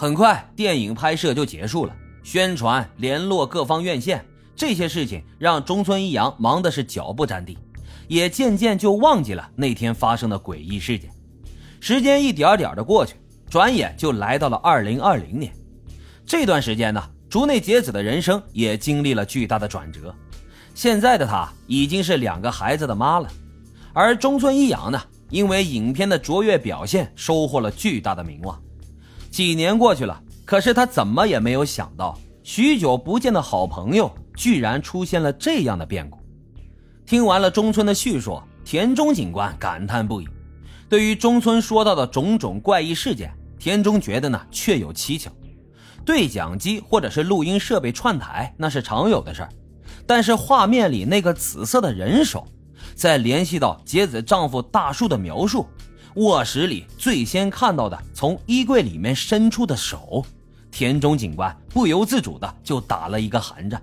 很快，电影拍摄就结束了，宣传、联络各方院线这些事情让中村一阳忙的是脚不沾地，也渐渐就忘记了那天发生的诡异事件。时间一点点的过去，转眼就来到了二零二零年。这段时间呢，竹内结子的人生也经历了巨大的转折。现在的她已经是两个孩子的妈了，而中村一阳呢，因为影片的卓越表现，收获了巨大的名望。几年过去了，可是他怎么也没有想到，许久不见的好朋友居然出现了这样的变故。听完了中村的叙述，田中警官感叹不已。对于中村说到的种种怪异事件，田中觉得呢确有蹊跷。对讲机或者是录音设备串台那是常有的事儿，但是画面里那个紫色的人手，再联系到杰子丈夫大树的描述，卧室里最先看到的从衣柜里面伸出的手，田中警官不由自主的就打了一个寒战。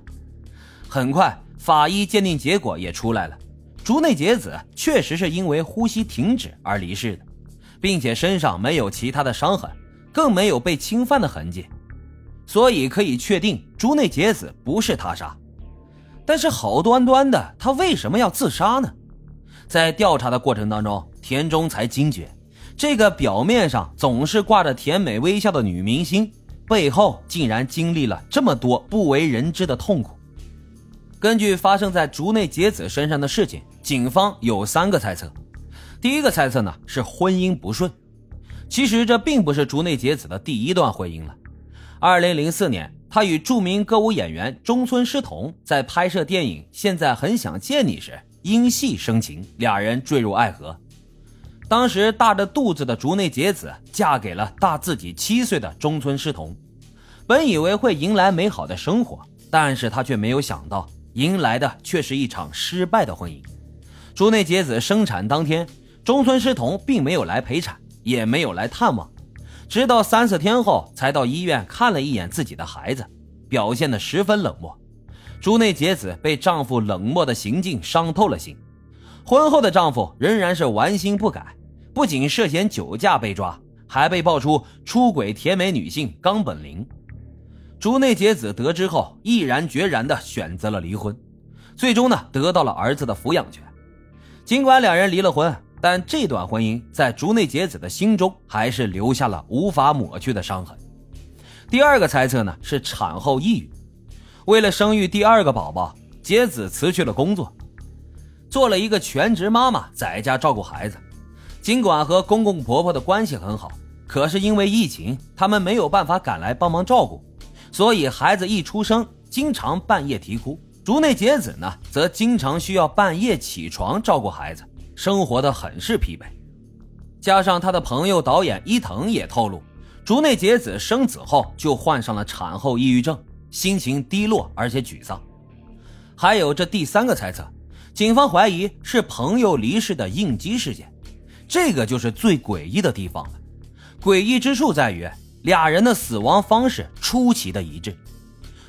很快，法医鉴定结果也出来了。竹内结子确实是因为呼吸停止而离世的，并且身上没有其他的伤痕，更没有被侵犯的痕迹，所以可以确定竹内结子不是他杀。但是好端端的，他为什么要自杀呢？在调查的过程当中，田中才惊觉，这个表面上总是挂着甜美微笑的女明星，背后竟然经历了这么多不为人知的痛苦。根据发生在竹内结子身上的事情，警方有三个猜测。第一个猜测呢是婚姻不顺，其实这并不是竹内结子的第一段婚姻了。二零零四年，她与著名歌舞演员中村狮童在拍摄电影《现在很想见你》时因戏生情，俩人坠入爱河。当时大着肚子的竹内结子嫁给了大自己七岁的中村狮童，本以为会迎来美好的生活，但是她却没有想到。迎来的却是一场失败的婚姻。竹内结子生产当天，中村狮童并没有来陪产，也没有来探望，直到三四天后才到医院看了一眼自己的孩子，表现得十分冷漠。竹内结子被丈夫冷漠的行径伤透了心。婚后的丈夫仍然是顽心不改，不仅涉嫌酒驾被抓，还被爆出出轨甜美女性冈本玲。竹内结子得知后，毅然决然地选择了离婚，最终呢得到了儿子的抚养权。尽管两人离了婚，但这段婚姻在竹内结子的心中还是留下了无法抹去的伤痕。第二个猜测呢是产后抑郁，为了生育第二个宝宝，结子辞去了工作，做了一个全职妈妈，在家照顾孩子。尽管和公公婆婆的关系很好，可是因为疫情，他们没有办法赶来帮忙照顾。所以孩子一出生，经常半夜啼哭。竹内结子呢，则经常需要半夜起床照顾孩子，生活的很是疲惫。加上他的朋友导演伊藤也透露，竹内结子生子后就患上了产后抑郁症，心情低落而且沮丧。还有这第三个猜测，警方怀疑是朋友离世的应激事件，这个就是最诡异的地方了。诡异之处在于。俩人的死亡方式出奇的一致。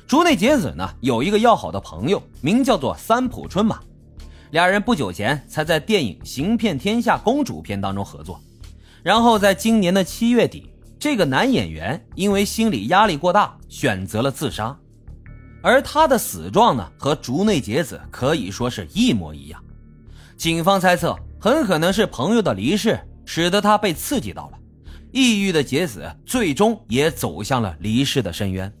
竹内结子呢有一个要好的朋友，名叫做三浦春马。俩人不久前才在电影《行骗天下公主篇》当中合作。然后在今年的七月底，这个男演员因为心理压力过大，选择了自杀。而他的死状呢，和竹内结子可以说是一模一样。警方猜测，很可能是朋友的离世使得他被刺激到了。抑郁的结子最终也走向了离世的深渊。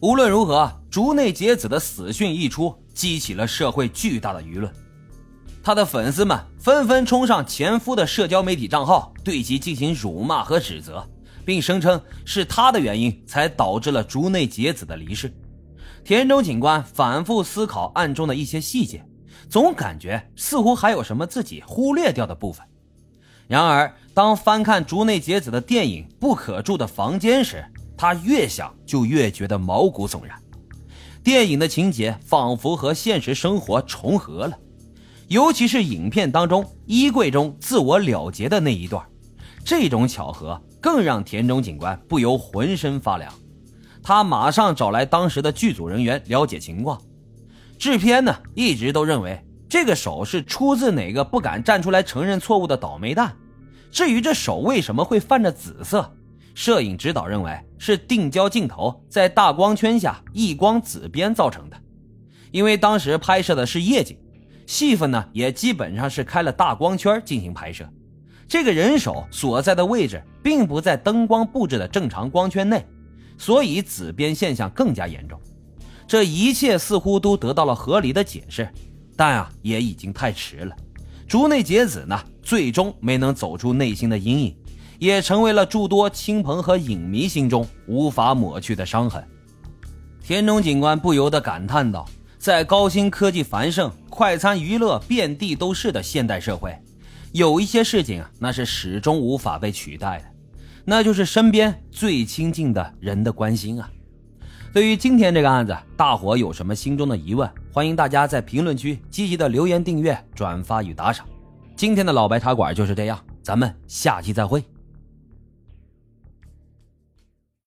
无论如何，竹内结子的死讯一出，激起了社会巨大的舆论。他的粉丝们纷纷冲上前夫的社交媒体账号，对其进行辱骂和指责，并声称是他的原因才导致了竹内结子的离世。田中警官反复思考案中的一些细节，总感觉似乎还有什么自己忽略掉的部分。然而，当翻看竹内结子的电影《不可住的房间》时，他越想就越觉得毛骨悚然。电影的情节仿佛和现实生活重合了，尤其是影片当中衣柜中自我了结的那一段，这种巧合更让田中警官不由浑身发凉。他马上找来当时的剧组人员了解情况。制片呢，一直都认为。这个手是出自哪个不敢站出来承认错误的倒霉蛋？至于这手为什么会泛着紫色，摄影指导认为是定焦镜头在大光圈下异光紫边造成的。因为当时拍摄的是夜景，戏份呢也基本上是开了大光圈进行拍摄，这个人手所在的位置并不在灯光布置的正常光圈内，所以紫边现象更加严重。这一切似乎都得到了合理的解释，但啊也已经太迟了。竹内结子呢，最终没能走出内心的阴影，也成为了诸多亲朋和影迷心中无法抹去的伤痕。田中警官不由得感叹道。在高新科技繁盛、快餐娱乐遍地都是的现代社会，有一些事情啊，那是始终无法被取代的，那就是身边最亲近的人的关心啊。对于今天这个案子，大伙有什么心中的疑问？欢迎大家在评论区积极的留言、订阅、转发与打赏。今天的老白茶馆就是这样，咱们下期再会。